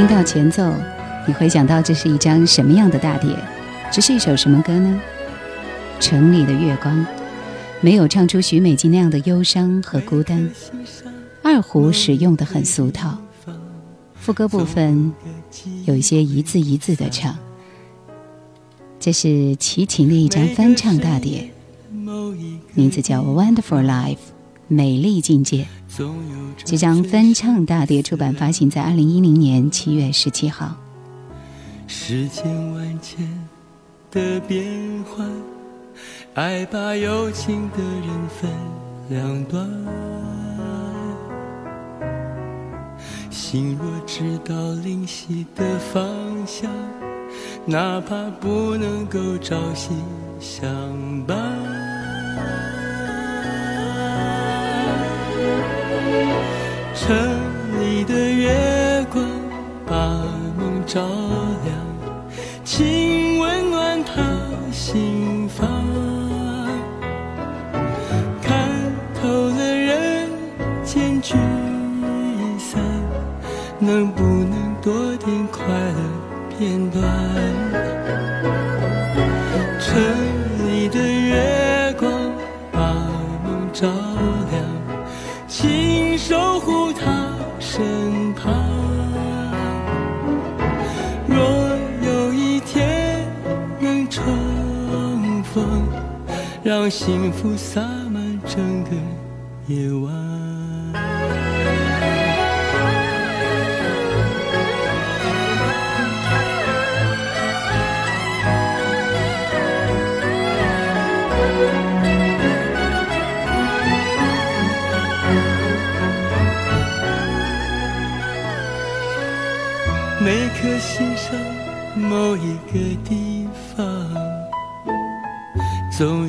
听到前奏，你会想到这是一张什么样的大碟？这是一首什么歌呢？城里的月光，没有唱出徐美静那样的忧伤和孤单。二胡使用的很俗套，副歌部分有一些一字一字的唱。这是齐秦的一张翻唱大碟，名字叫《Wonderful Life》，美丽境界。这张翻唱大碟出版发行在二零一零年七月十七号。世间万千的变幻，爱把有情的人分两端。心若知道灵犀的方向，哪怕不能够朝夕相伴。城里的月光把梦照亮，请温暖他心房。看透了人间聚散，能不能多点快乐片段？让幸福洒满整个夜晚。每颗心上某一个地方，总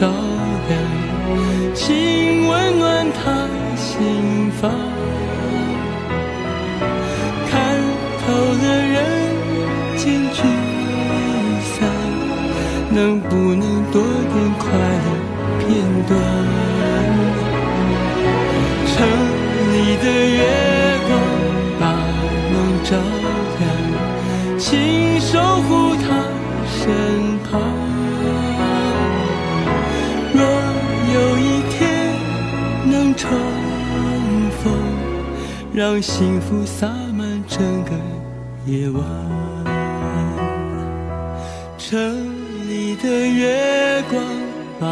照亮，请温暖他心房。看透了人间聚散能不能多点快乐片段？城里的月光把梦照亮，请守护他身让幸福洒满整个夜晚。城里。的月光把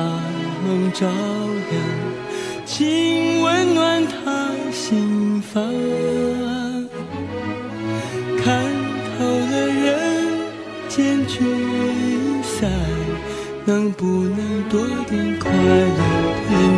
梦照亮，请温暖他心房。看透了人间聚散，能不能多点快乐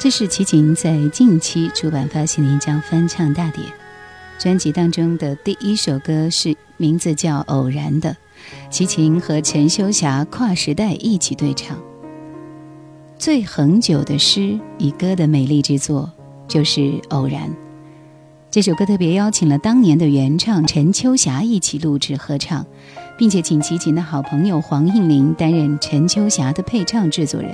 这是齐秦在近期出版发行的一张翻唱大碟，专辑当中的第一首歌是名字叫《偶然》的，齐秦和陈秋霞跨时代一起对唱。最恒久的诗以歌的美丽之作就是《偶然》。这首歌特别邀请了当年的原唱陈秋霞一起录制合唱，并且请齐秦的好朋友黄应玲担任陈秋霞的配唱制作人。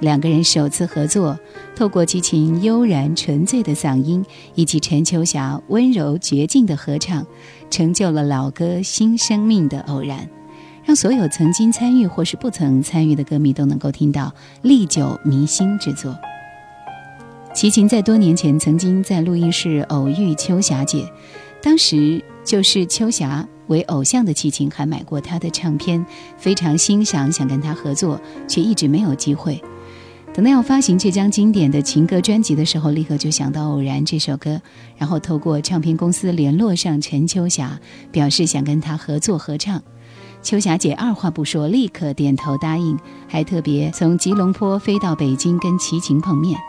两个人首次合作，透过齐秦悠然纯粹的嗓音，以及陈秋霞温柔绝境的合唱，成就了老歌新生命的偶然，让所有曾经参与或是不曾参与的歌迷都能够听到历久弥新之作。齐秦在多年前曾经在录音室偶遇秋霞姐，当时就是秋霞为偶像的齐秦还买过她的唱片，非常欣赏，想跟她合作，却一直没有机会。等到要发行这张经典的情歌专辑的时候，立刻就想到《偶然》这首歌，然后透过唱片公司联络上陈秋霞，表示想跟她合作合唱。秋霞姐二话不说，立刻点头答应，还特别从吉隆坡飞到北京跟齐秦碰面。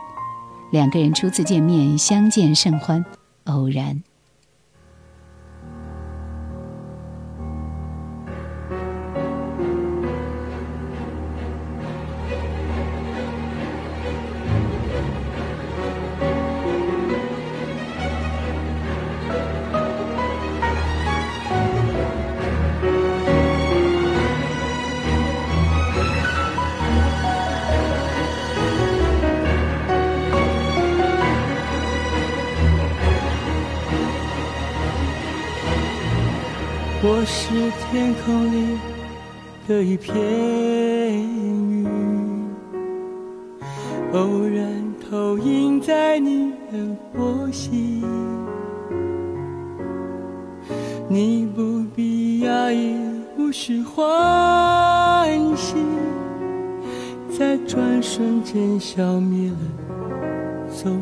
两个人初次见面，相见甚欢，偶然。我是天空里的一片云，偶然投影在你的波心。你不必压抑，无需欢喜，在转瞬间消灭了踪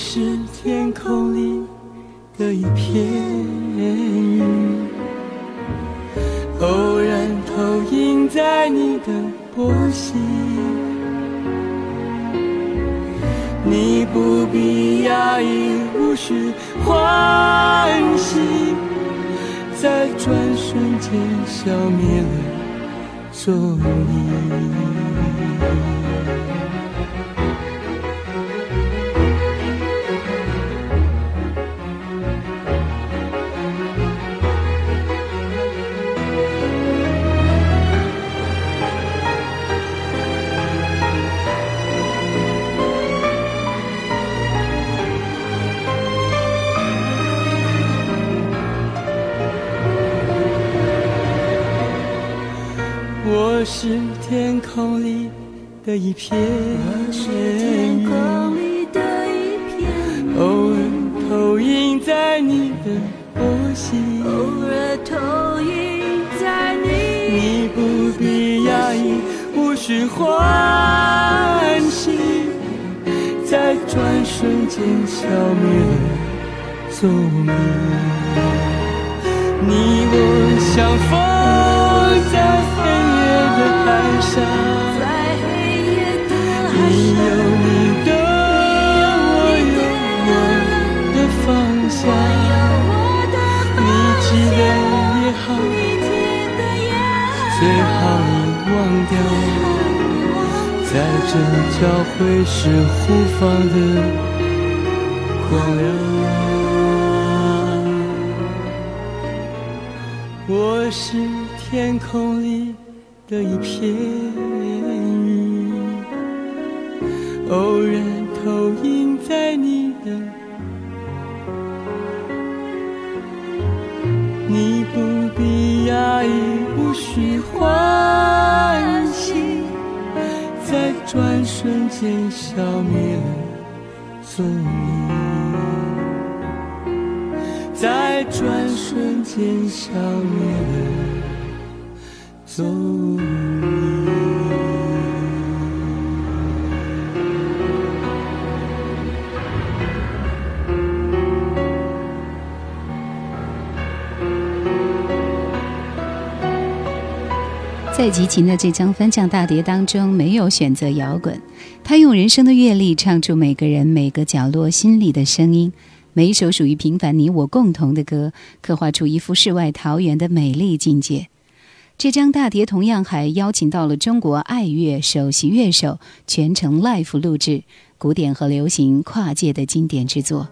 是天空里的一片云，偶然投影在你的波心。你不必压抑，无需欢喜，在转瞬间消灭了踪影。空里的一片。云，偶尔投影在你的波心，偶尔投影在你，你不必压抑，无需欢喜，在转瞬间消灭了踪影。你我相逢在黑夜的海上，你有你的，我有我的方向，你记得也好，最好你忘掉。在这交会时，互的光亮。我是天空里的一片。在齐秦的这张翻唱大碟当中，没有选择摇滚，他用人生的阅历唱出每个人每个角落心里的声音。每一首属于平凡你我共同的歌，刻画出一幅世外桃源的美丽境界。这张大碟同样还邀请到了中国爱乐首席乐手，全程 live 录制，古典和流行跨界的经典之作。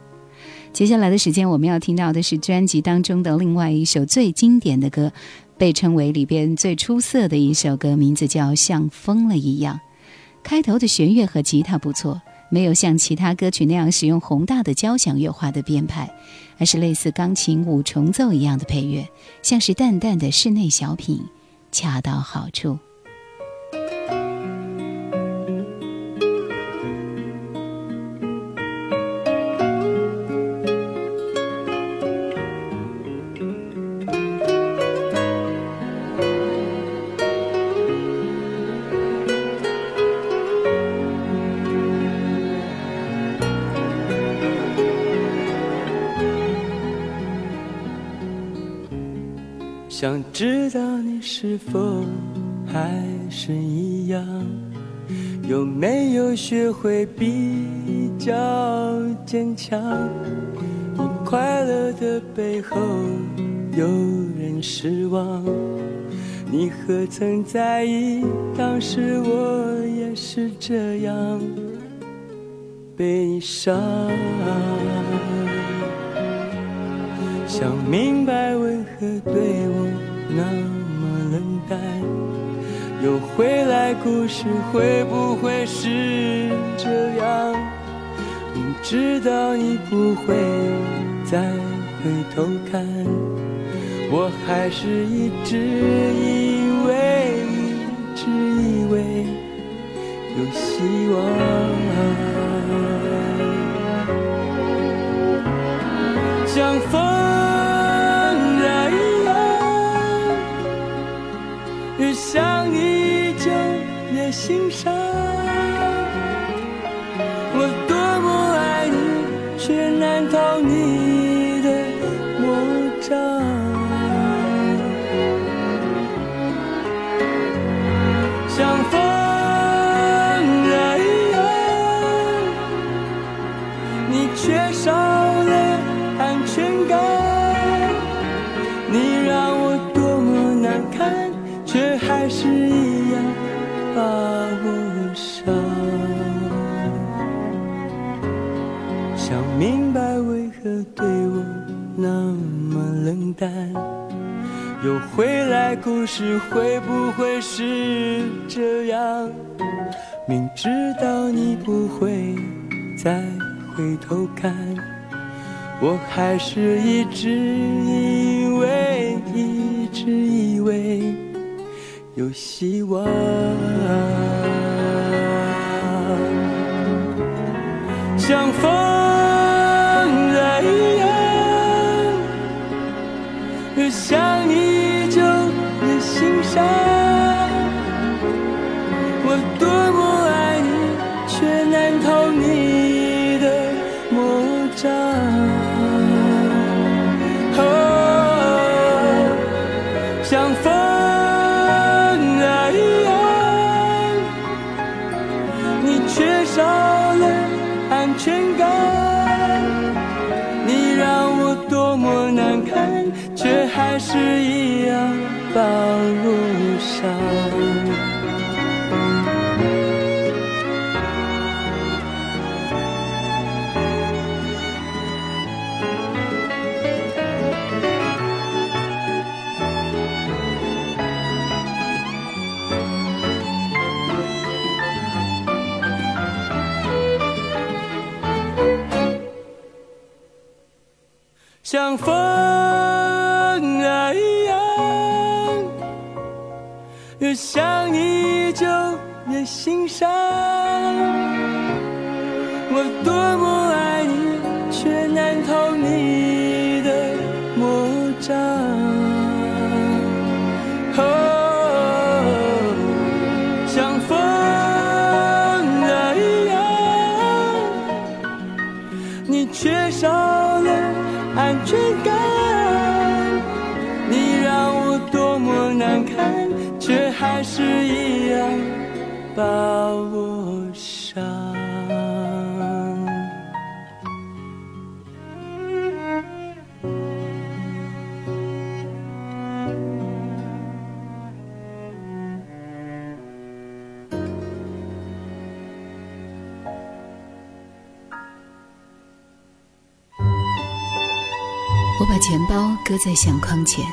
接下来的时间，我们要听到的是专辑当中的另外一首最经典的歌，被称为里边最出色的一首歌，名字叫《像疯了一样》。开头的弦乐和吉他不错，没有像其他歌曲那样使用宏大的交响乐化的编排，而是类似钢琴五重奏一样的配乐，像是淡淡的室内小品，恰到好处。是否还是一样，有没有学会比较坚强？快乐的背后有人失望，你何曾在意？当时我也是这样悲伤。想明白为何对我那又回来故事会不会是这样？明知道你不会再回头看，我还是一直以为，一直以为有希望，像风。心上。淡，又回来故事会不会是这样？明知道你不会再回头看。我还是一直以为，一直以为有希望，像风一样我想你依旧的心伤，我多么爱你，却难逃你的魔掌。还是一样把我伤。像风想你就越心伤。我多么把我伤。我把钱包搁在相框前，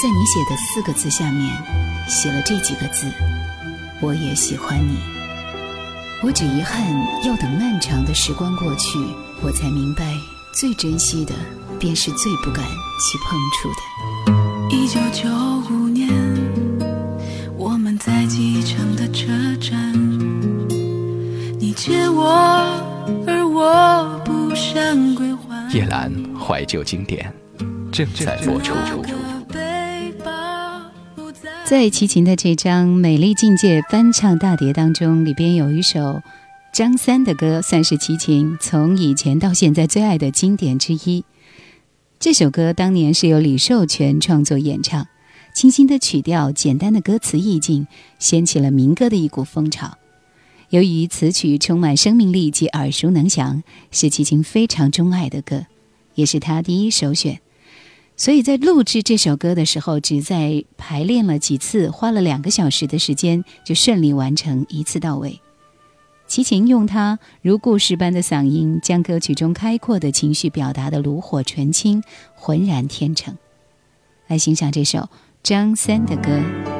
在你写的四个字下面写了这几个字：我也喜欢你。我只遗憾要等漫长的时光过去，我才明白，最珍惜的便是最不敢去碰触的。一九九五年，我们在机场的车站，你借我，而我不想归还。叶兰怀旧经典正在播出。在齐秦的这张《美丽境界》翻唱大碟当中，里边有一首张三的歌，算是齐秦从以前到现在最爱的经典之一。这首歌当年是由李寿全创作演唱，清新的曲调、简单的歌词意境，掀起了民歌的一股风潮。由于此曲充满生命力及耳熟能详，是齐秦非常钟爱的歌，也是他第一首选。所以在录制这首歌的时候，只在排练了几次，花了两个小时的时间就顺利完成，一次到位。齐秦用他如故事般的嗓音，将歌曲中开阔的情绪表达的炉火纯青、浑然天成。来欣赏这首张三的歌。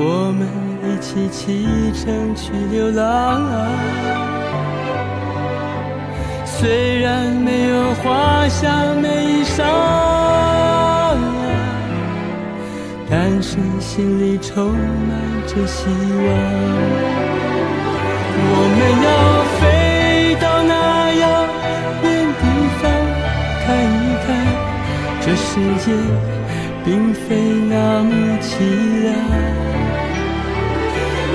我们一起启程去流浪。虽然没有华厦美衣裳，但是心里充满着希望。我们要飞到那遥远地方，看一看这世界并非那么凄凉。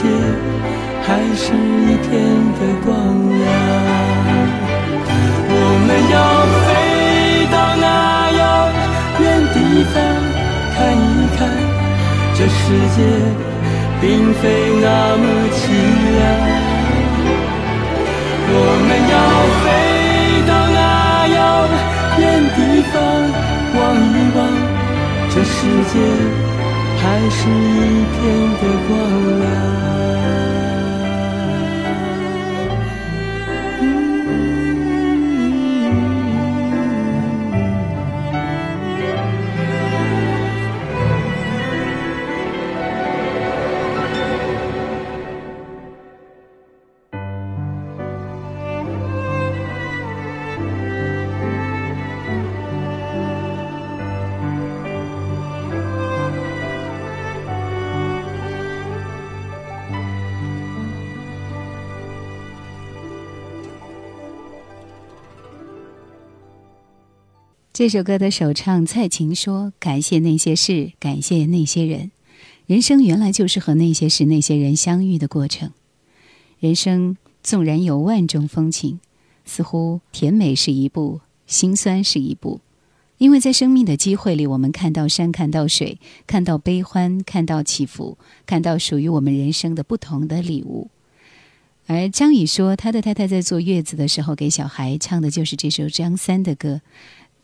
界还是一片的光亮。我们要飞到那遥远地方看一看，这世界并非那么凄凉。我们要飞到那遥远地方望一望，这世界还是一片的光亮。这首歌的首唱蔡琴说：“感谢那些事，感谢那些人。人生原来就是和那些事、那些人相遇的过程。人生纵然有万种风情，似乎甜美是一步，心酸是一步。因为在生命的机会里，我们看到山，看到水，看到悲欢，看到起伏，看到属于我们人生的不同的礼物。”而张宇说，他的太太在坐月子的时候给小孩唱的就是这首张三的歌。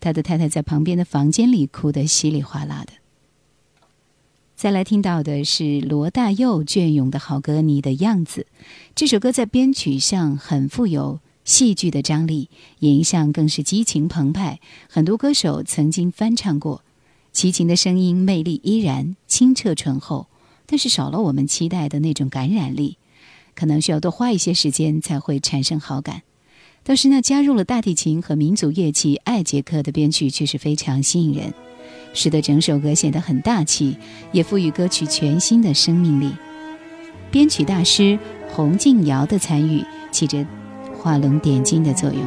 他的太太在旁边的房间里哭得稀里哗啦的。再来听到的是罗大佑隽永的好歌《你的样子》，这首歌在编曲上很富有戏剧的张力，演绎上更是激情澎湃。很多歌手曾经翻唱过，齐秦的声音魅力依然清澈醇厚，但是少了我们期待的那种感染力，可能需要多花一些时间才会产生好感。倒是那加入了大提琴和民族乐器艾杰克的编曲却是非常吸引人，使得整首歌显得很大气，也赋予歌曲全新的生命力。编曲大师洪敬尧的参与起着画龙点睛的作用。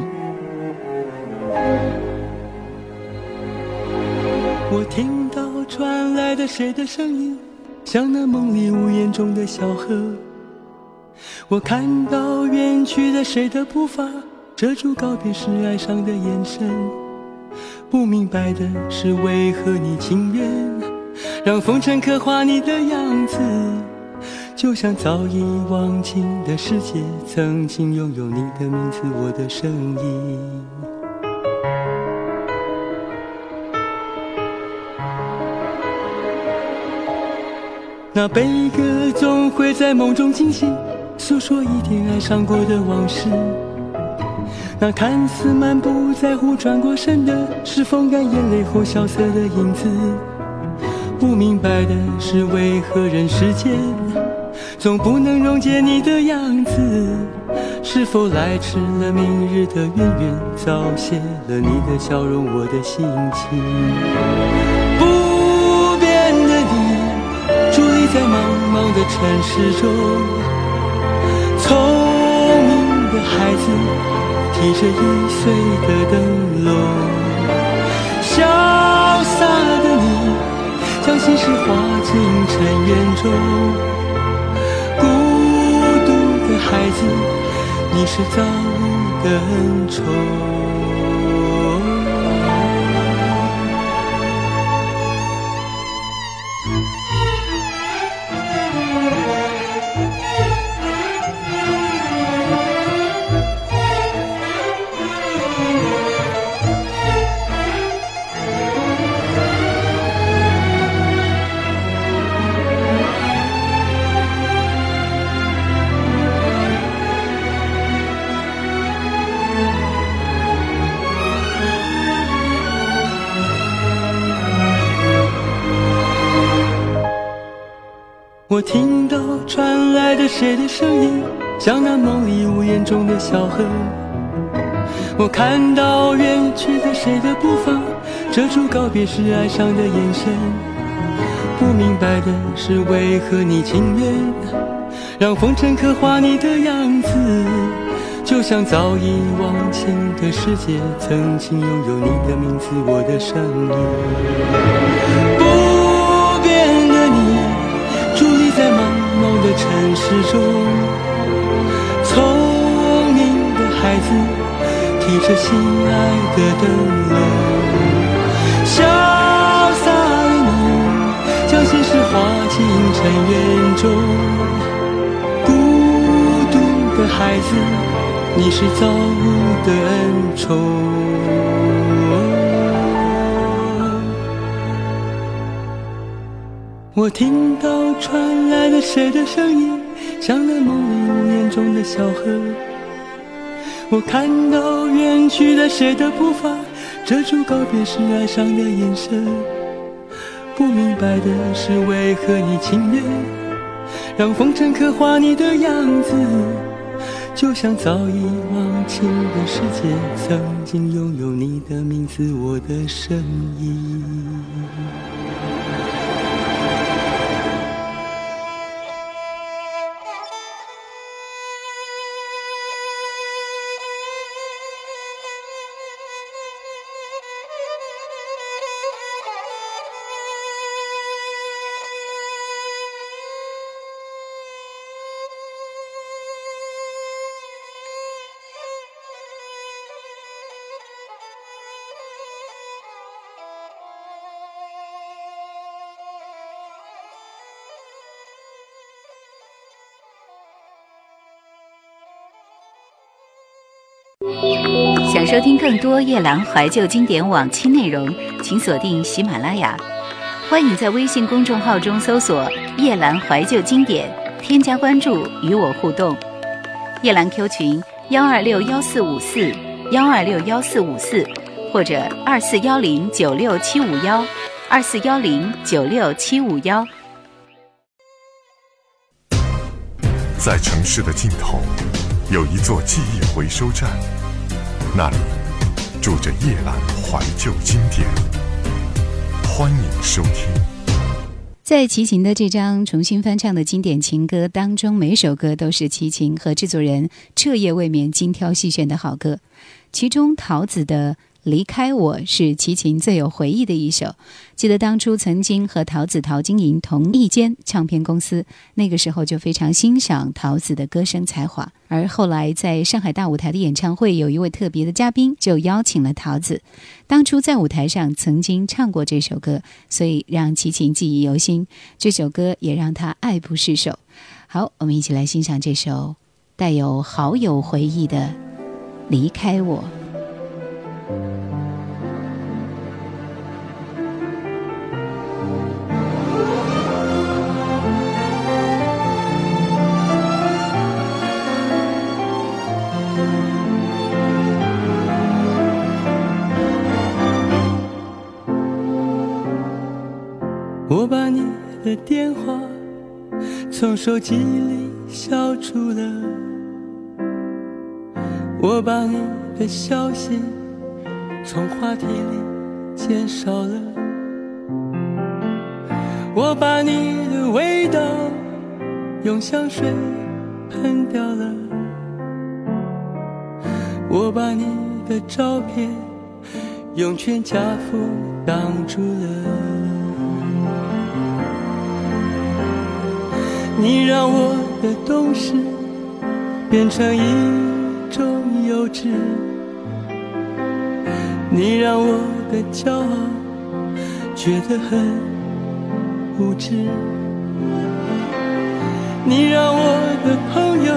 我听到传来的谁的声音，像那梦里屋檐中的小河。我看到远去的谁的步伐。遮住告别时哀伤的眼神，不明白的是为何你情愿让风尘刻画你的样子，就像早已忘情的世界，曾经拥有你的名字，我的声音。那悲歌总会在梦中惊醒，诉说一点爱上过的往事。那看似满不在乎转过身的，是风干眼泪后萧瑟的影子。不明白的是，为何人世间总不能溶解你的样子？是否来迟了明日的渊源，早谢了你的笑容，我的心情。不变的你，伫立在茫茫的城市中，聪明的孩子。提着易碎的灯笼，潇洒的你，将心事化进尘缘中。孤独的孩子，你是造物的恩宠。像那梦里屋檐中的小河。我看到远去的谁的步伐，遮住告别时哀伤的眼神。不明白的是，为何你情愿让风尘刻画你的样子，就像早已忘情的世界，曾经拥有你的名字，我的声音。不变的你，伫立在茫茫的城市中，孩子，提着心爱的灯笼，潇洒的你，将心事化进尘缘中。孤独的孩子，你是造物的恩宠。我听到传来了谁的声音，像那梦里呜咽中的小河。我看到远去的谁的步伐，遮住告别时哀伤的眼神。不明白的是，为何你情愿让风尘刻画你的样子，就像早已忘情的世界，曾经拥有你的名字，我的声音。收听更多夜兰怀旧经典往期内容，请锁定喜马拉雅。欢迎在微信公众号中搜索“夜兰怀旧经典”，添加关注与我互动。夜兰 Q 群：幺二六幺四五四幺二六幺四五四，或者二四幺零九六七五幺二四幺零九六七五幺。在城市的尽头，有一座记忆回收站，那里住着夜阑怀旧经典。欢迎收听。在齐秦的这张重新翻唱的经典情歌当中，每首歌都是齐秦和制作人彻夜未眠精挑细选的好歌。其中桃子的《离开我》是齐秦最有回忆的一首。记得当初曾经和桃子陶晶莹同一间唱片公司，那个时候就非常欣赏桃子的歌声才华。而后来在上海大舞台的演唱会，有一位特别的嘉宾就邀请了桃子。当初在舞台上曾经唱过这首歌，所以让齐秦记忆犹新。这首歌也让他爱不释手。好，我们一起来欣赏这首带有好友回忆的《离开我》。我把你的电话从手机里消除了，我把你的消息从话题里减少了，我把你的味道用香水喷掉了，我把你的照片用全家福挡住了。你让我的懂事变成一种幼稚，你让我的骄傲觉得很无知，你让我的朋友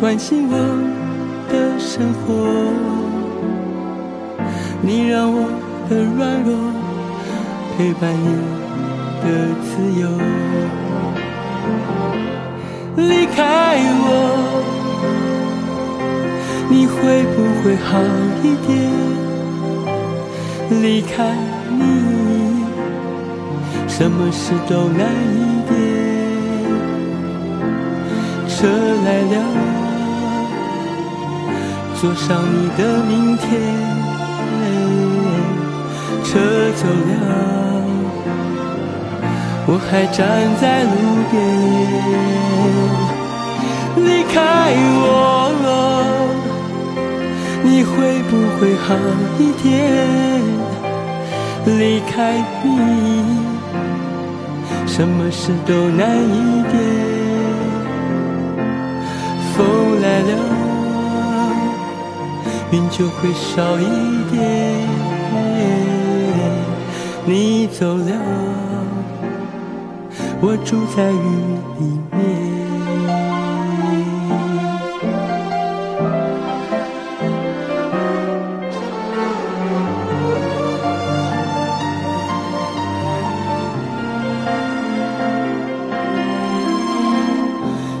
关心我的生活，你让我的软弱陪伴你的自由。离开我，你会不会好一点？离开你，什么事都难一点。车来了，坐上你的明天。车走了，我还站在路边。离开我，你会不会好一点？离开你，什么事都难一点。风来了，云就会少一点。你走了，我住在雨里面。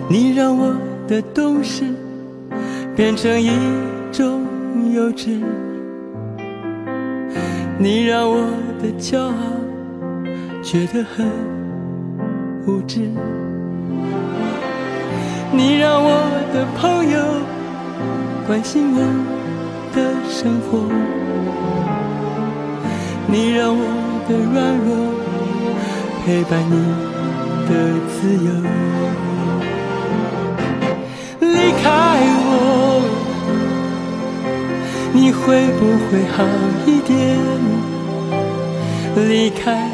你让我的懂事变成一种幼稚，你让我的骄傲觉得很无知，你让我的朋友关心我的生活，你让我的软弱陪伴你的自由。离开我，你会不会好一点？离开，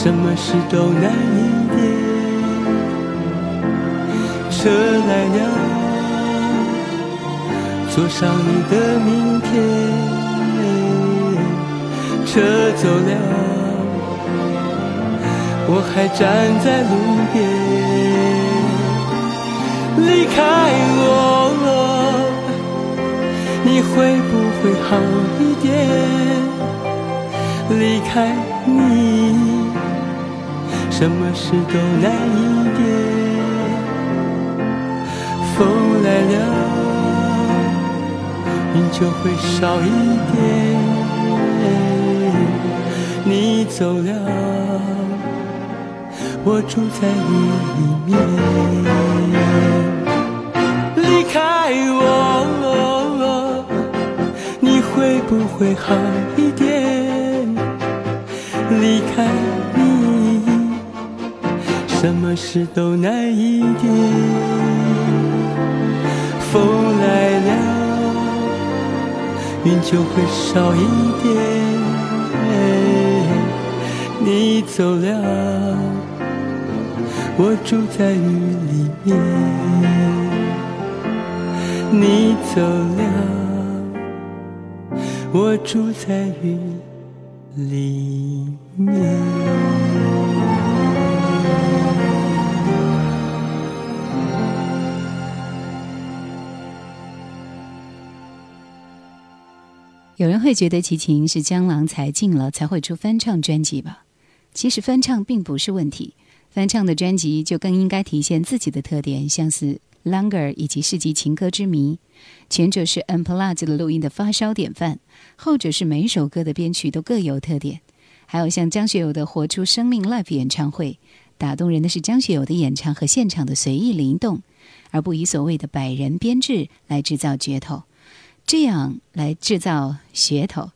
什么事都难一点。车来了，坐上你的明天。车走了，我还站在路边。离开我，你会不会好一点？离开你，什么事都难一点。风来了，云就会少一点。你走了，我住在雨里面。离开我，你会不会好一点？离开，什么事都难一点。风来了，云就会少一点。你走了，我住在雨里面。你走了，我住在雨里会觉得齐秦是江郎才尽了才会出翻唱专辑吧？其实翻唱并不是问题，翻唱的专辑就更应该体现自己的特点，像是。Longer 以及世纪情歌之谜，前者是 Unplugged 的录音的发烧典范，后者是每首歌的编曲都各有特点。还有像张学友的《活出生命》Live 演唱会，打动人的是张学友的演唱和现场的随意灵动，而不以所谓的百人编制来制造噱头，这样来制造噱头，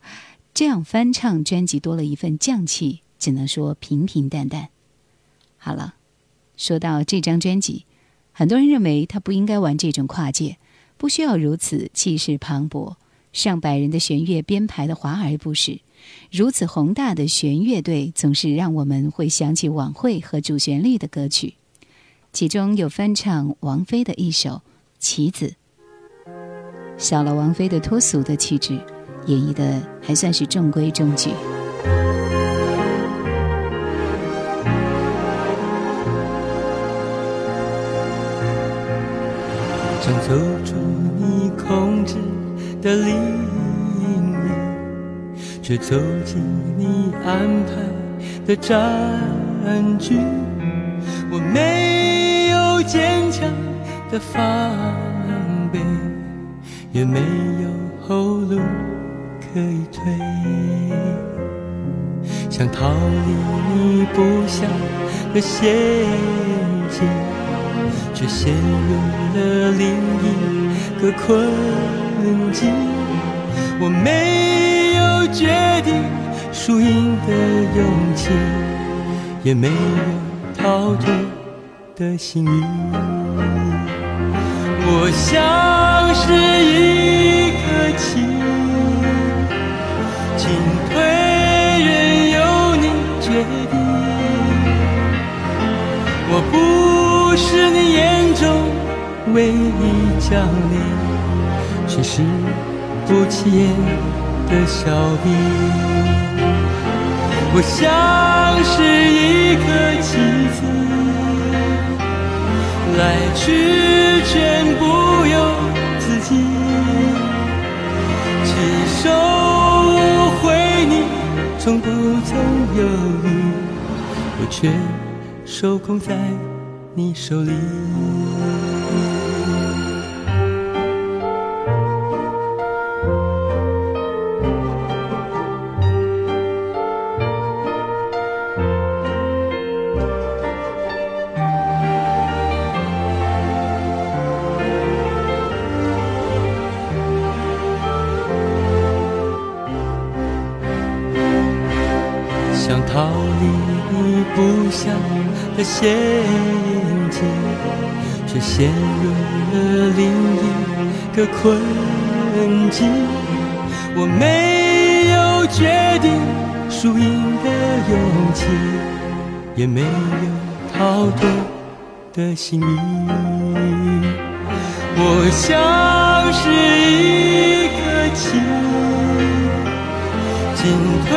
这样翻唱专辑多了一份匠气，只能说平平淡淡。好了，说到这张专辑。很多人认为他不应该玩这种跨界，不需要如此气势磅礴、上百人的弦乐编排的华而不实。如此宏大的弦乐队，总是让我们会想起晚会和主旋律的歌曲，其中有翻唱王菲的一首《棋子》，少了王菲的脱俗的气质，演绎的还算是中规中矩。想走出你控制的里面，却走进你安排的战局。我没有坚强的防备，也没有后路可以退。想逃离你布下的陷阱。却陷入了另一个困境。我没有决定输赢的勇气，也没有逃脱的心意。我像是一颗棋，进退任由你决定。我不是你眼中唯一将领，却是不起眼的小兵。我像是一颗棋子，来去全不由自己，起手回你，从不曾犹豫，我却。受控在你手里。的陷阱，却陷入了另一个困境。我没有决定输赢的勇气，也没有逃脱的幸运。我像是一颗棋，进退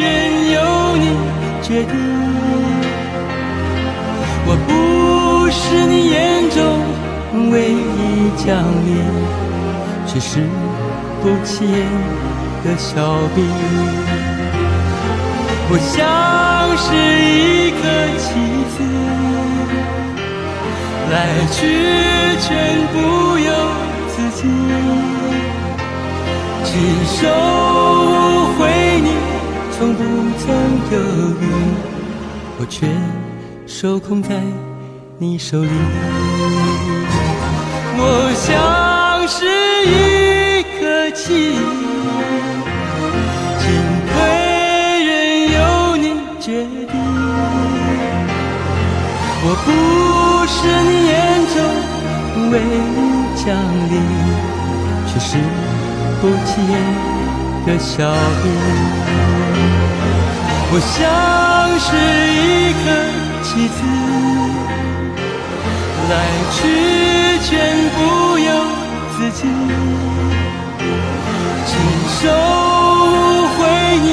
任由你。决定，是你眼中唯一将领，却是不起眼的小兵。我像是一颗棋子，来去全不由自己，只收回你。从不曾犹豫，我却受控在你手里。我像是一颗棋，进退任由你决定。我不是你眼中唯一将领，却是不起眼的小兵。我像是一颗棋子，来去全不由自己，亲手回忆，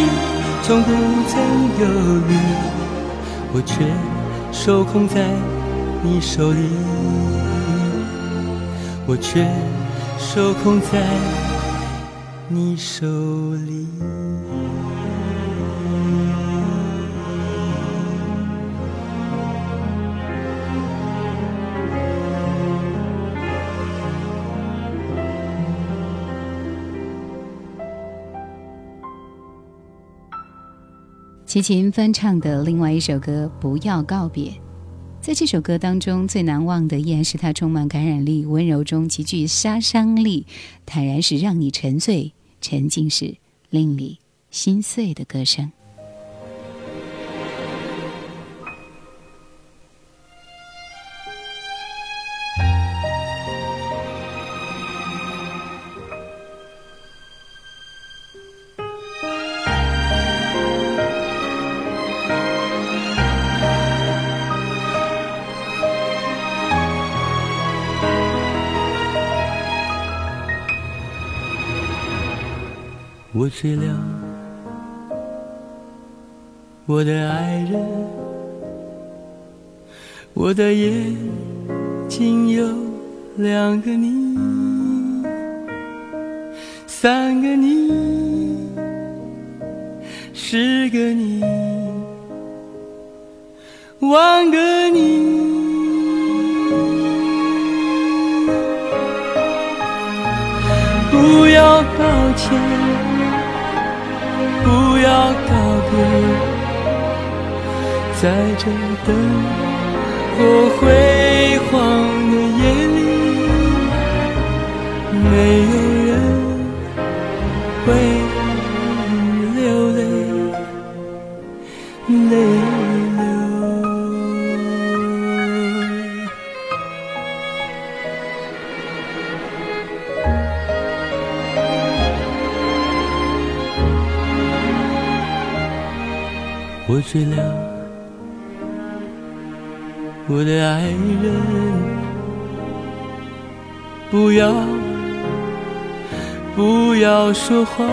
从不曾犹豫，我却受控在你手里，我却受控在你手齐秦翻唱的另外一首歌《不要告别》，在这首歌当中，最难忘的依然是它充满感染力、温柔中极具杀伤力、坦然是让你沉醉、沉浸是令你心碎的歌声。睡了，我的爱人，我的眼睛有两个你，三个你，十个你，万个你。不要抱歉。不要告别，在这灯火辉煌的夜里，没有醉了，我的爱人，不要不要说话，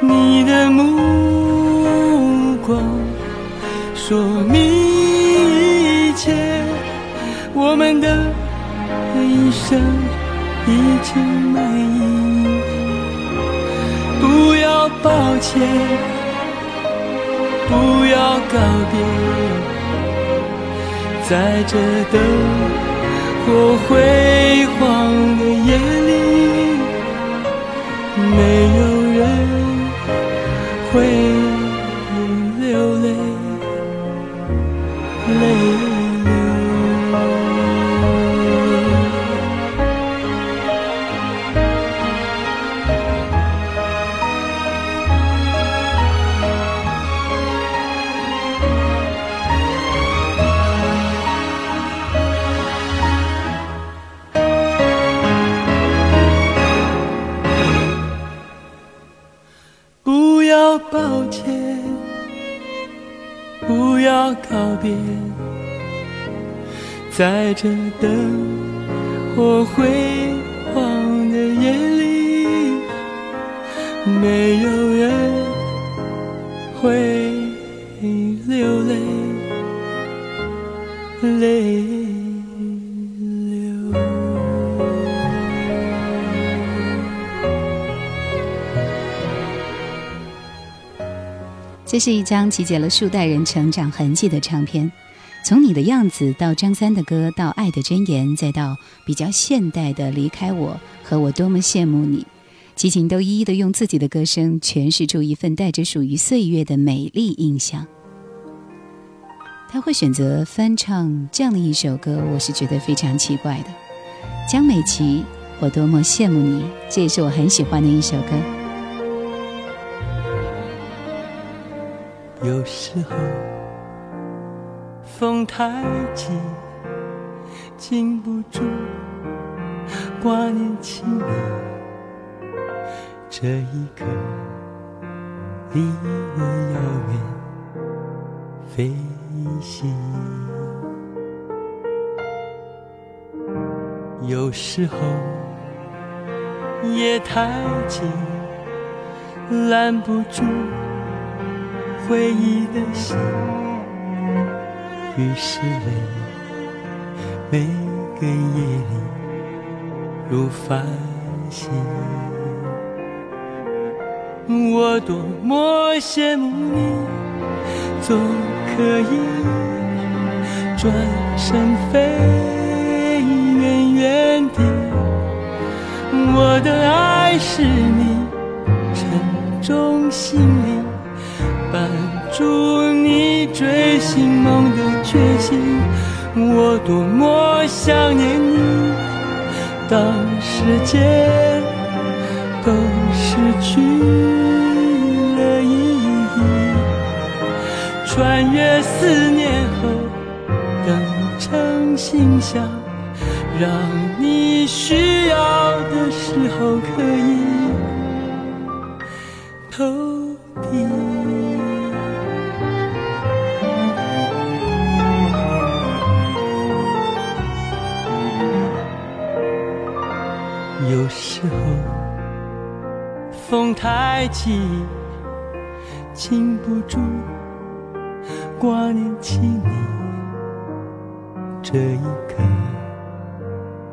你的目光说明一切，我们的一生已经满意，不要抱歉。不要告别，在这灯火辉煌的夜里，没有人会在这等，我会。这是一张集结了数代人成长痕迹的唱片，从你的样子到张三的歌，到爱的箴言，再到比较现代的离开我和我多么羡慕你，齐秦都一一的用自己的歌声诠释出一份带着属于岁月的美丽印象。他会选择翻唱这样的一首歌，我是觉得非常奇怪的。江美琪，我多么羡慕你，这也是我很喜欢的一首歌。有时候风太急，禁不住挂念起你。这一刻离我遥远飞行。有时候夜太静，拦不住。回忆的心，于是泪每个夜里如繁星。我多么羡慕你，总可以转身飞远远地。我的爱是你沉重行李。伴住你追寻梦的决心，我多么想念你。当世界都失去了意义，穿越思念后，等成信箱，让你需要的时候可以风太急，禁不住挂念起你。这一刻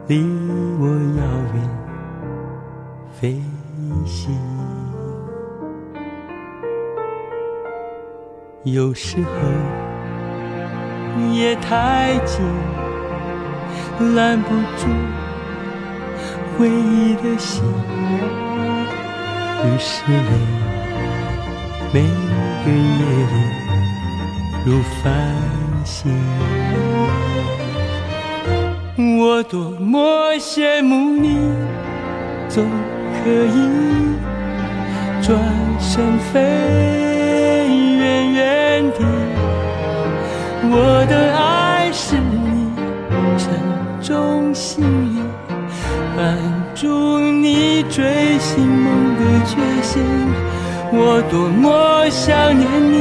离我遥远飞行。有时候夜太静，拦不住。回忆的心，于是泪每个夜里如繁星。我多么羡慕你，总可以转身飞远远地。我的爱是你沉重行李，绊住你追寻梦的决心。我多么想念你，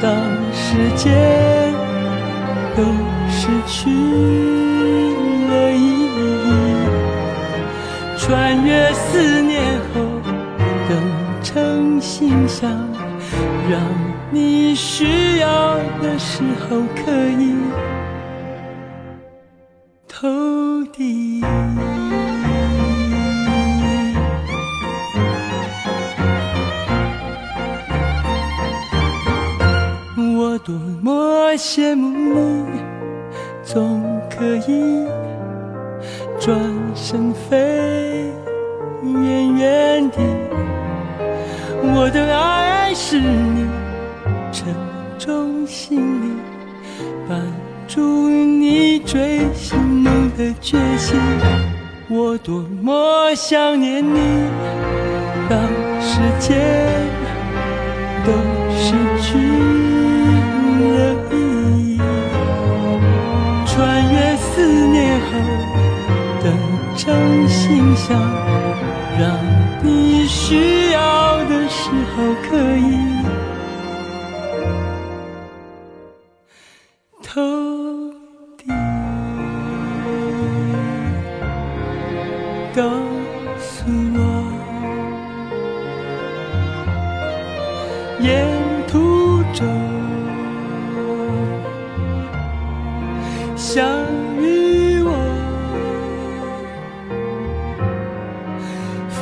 当时间都失去了意义，穿越思念后，等成信箱，让你需要的时候可以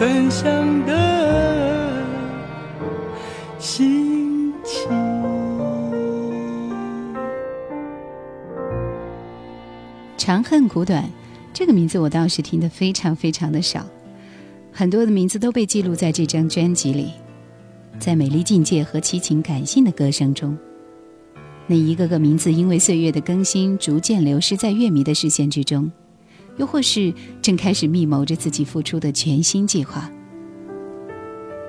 分享的心情。长恨苦短，这个名字我倒是听得非常非常的少，很多的名字都被记录在这张专辑里，在美丽境界和凄情感性的歌声中，那一个个名字因为岁月的更新，逐渐流失在乐迷的视线之中，又或是正开始密谋着自己付出的全新计划，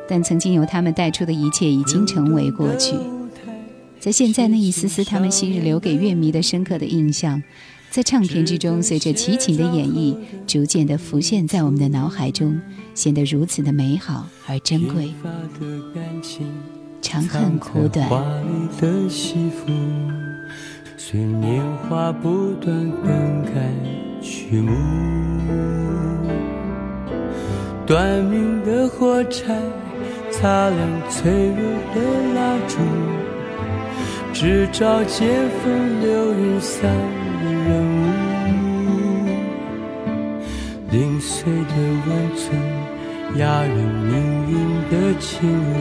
但曾经由他们带出的一切已经成为过去，在现在那一丝丝他们昔日留给乐迷的深刻的印象。在唱片之中，随着齐秦的演绎，逐渐的浮现在我们的脑海中，显得如此的美好而珍贵。长恨苦短，华丽的西服，随年华不断更改曲目。短命的火柴，擦亮脆弱的蜡烛，只照见风流云散的人物。零碎的温存，压人命运的轻吻。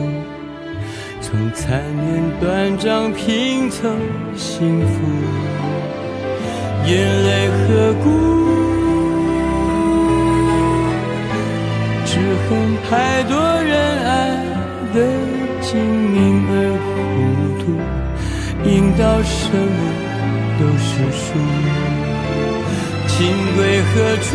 从残念断章拼凑幸福，眼泪和骨，恨太多人爱得精明而糊涂，赢到什么都是输，情归何处？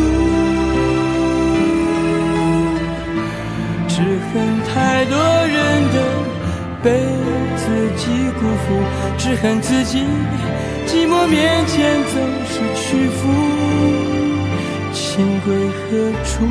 只恨太多人的。被自己辜负，只恨自己寂寞面前总是屈服，情归何处？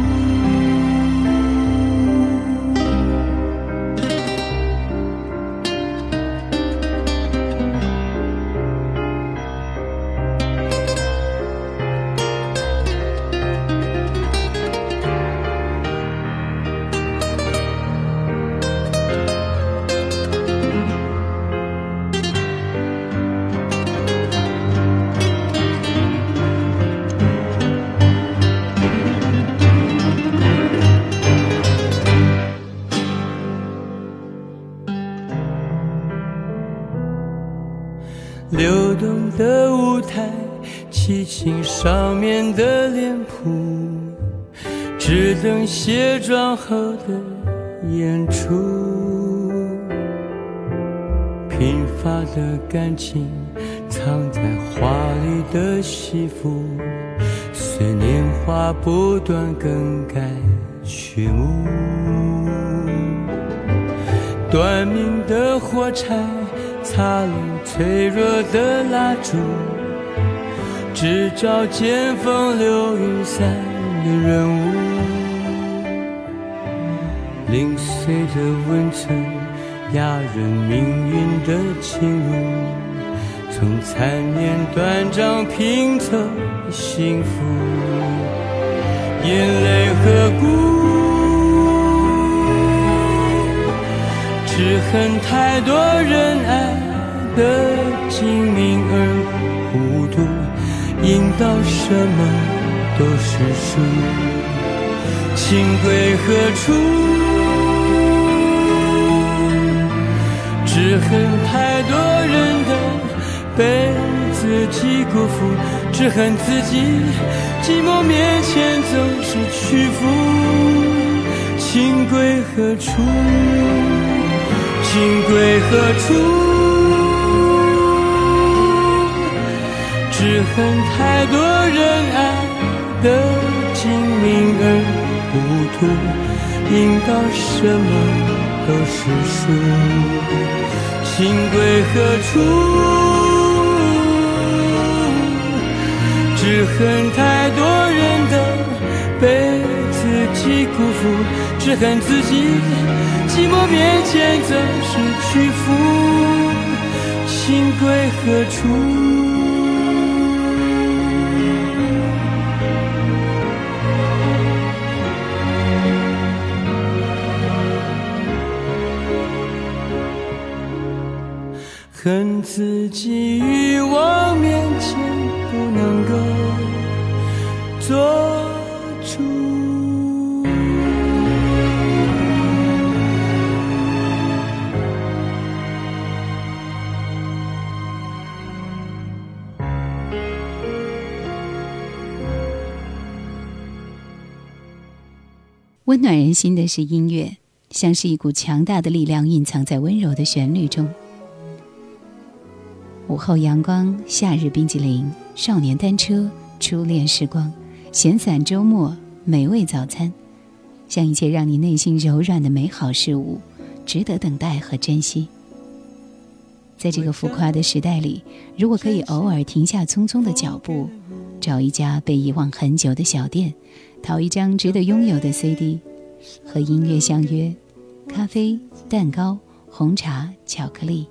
后的演出。贫乏的感情，藏在画里的戏服，随年华不断更改序幕。短命的火柴擦亮脆弱的蜡烛，只照见风流云散的人物。的温存压人命运的侵入，从残念断章拼凑幸福，眼泪和孤。只恨太多人爱得精明而糊涂，应到什么都是输。情归何处？只恨太多人的被自己辜负，只恨自己寂寞面前总是屈服。情归何处？情归何处？只恨太多人爱得精明而糊涂，应到什么都是输。心归何处？只恨太多人的被自己辜负，只恨自己。寂寞面前总是屈服，心归何处？恨自己欲望面前不能够做主。温暖人心的是音乐，像是一股强大的力量，蕴藏在温柔的旋律中。午后阳光，夏日冰激凌，少年单车，初恋时光，闲散周末，美味早餐，像一切让你内心柔软的美好事物，值得等待和珍惜。在这个浮夸的时代里，如果可以偶尔停下匆匆的脚步，找一家被遗忘很久的小店。淘一张值得拥有的 CD，和音乐相约，咖啡、蛋糕、红茶、巧克力，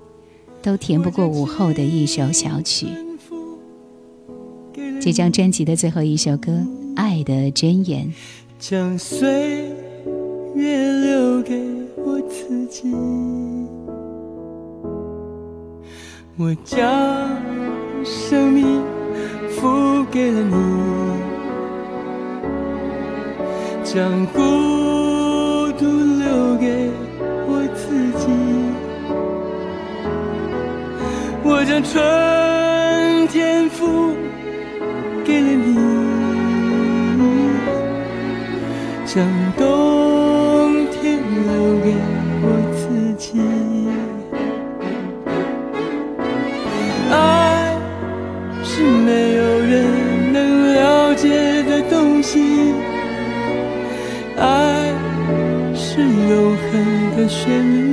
都甜不过午后的一首小曲。这张专辑的最后一首歌《爱的箴言》，将岁月留给我自己，我将生命付给了你。将孤我将春天付给了你，将冬天留给我自己。爱是没有人能了解的东西。爱是永恒的旋律，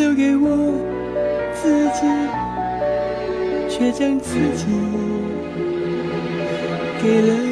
留给我自己，却将自己给了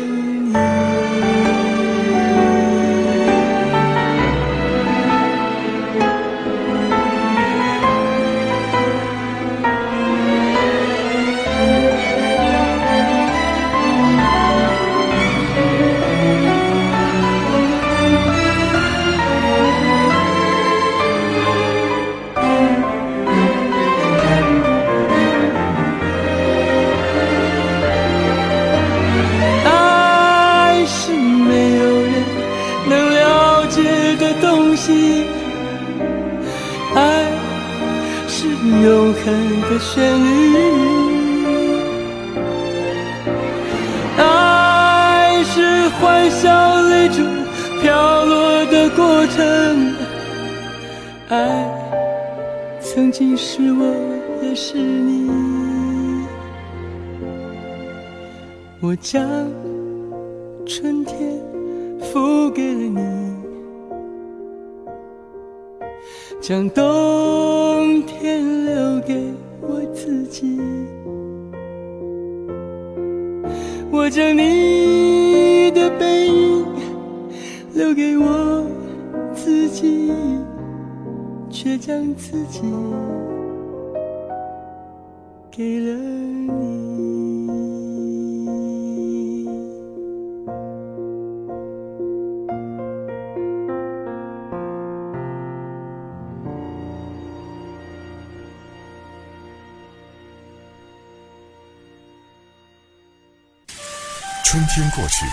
天过去，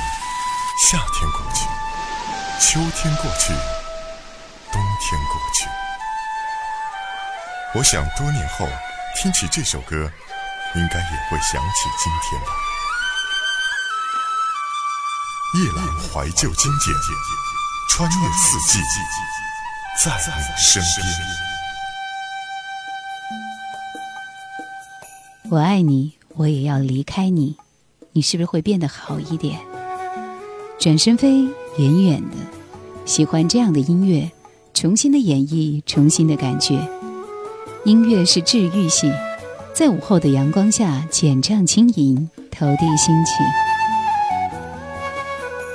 夏天过去，秋天过去，冬天过去。我想多年后听起这首歌，应该也会想起今天吧。夜阑怀旧经典，穿越四季，在你身边。我爱你，我也要离开你。你是不是会变得好一点？转身飞，远远的，喜欢这样的音乐，重新的演绎，重新的感觉。音乐是治愈系，在午后的阳光下，浅唱轻吟，投递心情。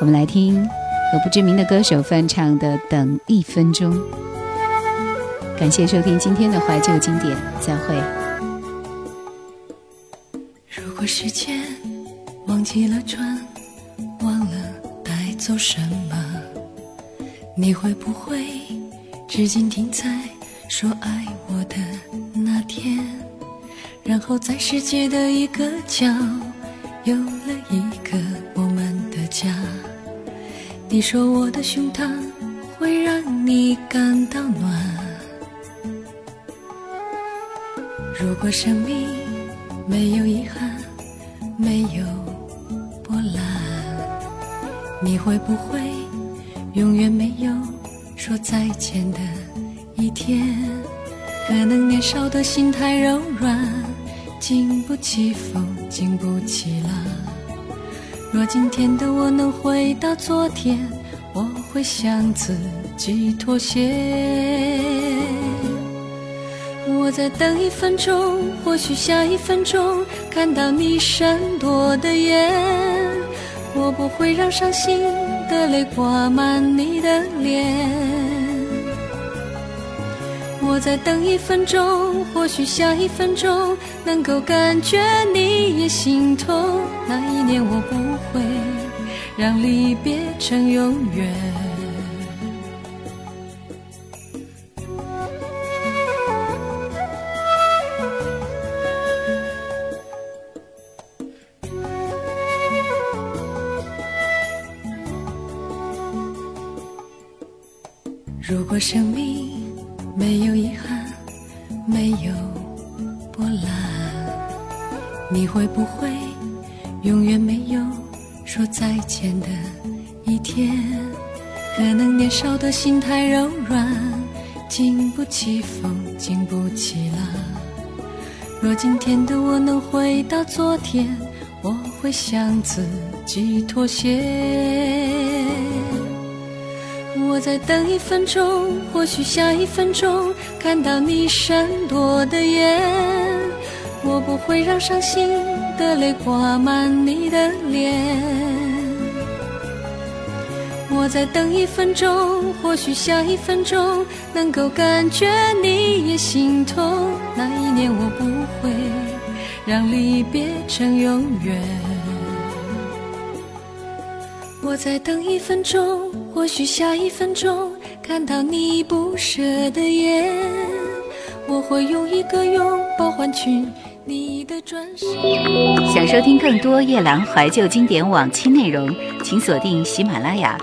我们来听由不知名的歌手翻唱的《等一分钟》。感谢收听今天的怀旧经典，再会。如果时间。忘记了转，忘了带走什么？你会不会至今停在说爱我的那天？然后在世界的一个角，有了一个我们的家。你说我的胸膛会让你感到暖。如果生命没有遗憾，没有。你会不会永远没有说再见的一天？可能年少的心太柔软，经不起风，经不起浪。若今天的我能回到昨天，我会向自己妥协。我再等一分钟，或许下一分钟看到你闪躲的眼。我不会让伤心的泪挂满你的脸。我再等一分钟，或许下一分钟能够感觉你也心痛。那一年我不会让离别成永远。回到昨天，我会向自己妥协。我再等一分钟，或许下一分钟看到你闪躲的眼。我不会让伤心的泪挂满你的脸。我再等一分钟，或许下一分钟能够感觉你也心痛。那一年我不让离别成永远。我再等一分钟。或许下一分钟看到你不舍的眼，我会用一个拥抱换取你的转身。想收听更多夜兰怀旧经典往期内容，请锁定喜马拉雅。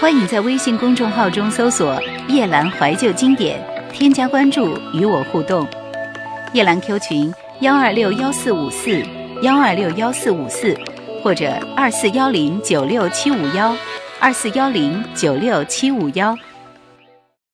欢迎在微信公众号中搜索“夜兰怀旧经典”，添加关注与我互动。夜兰 Q 群幺二六幺四五四幺二六幺四五四，或者二四幺零九六七五幺二四幺零九六七五幺。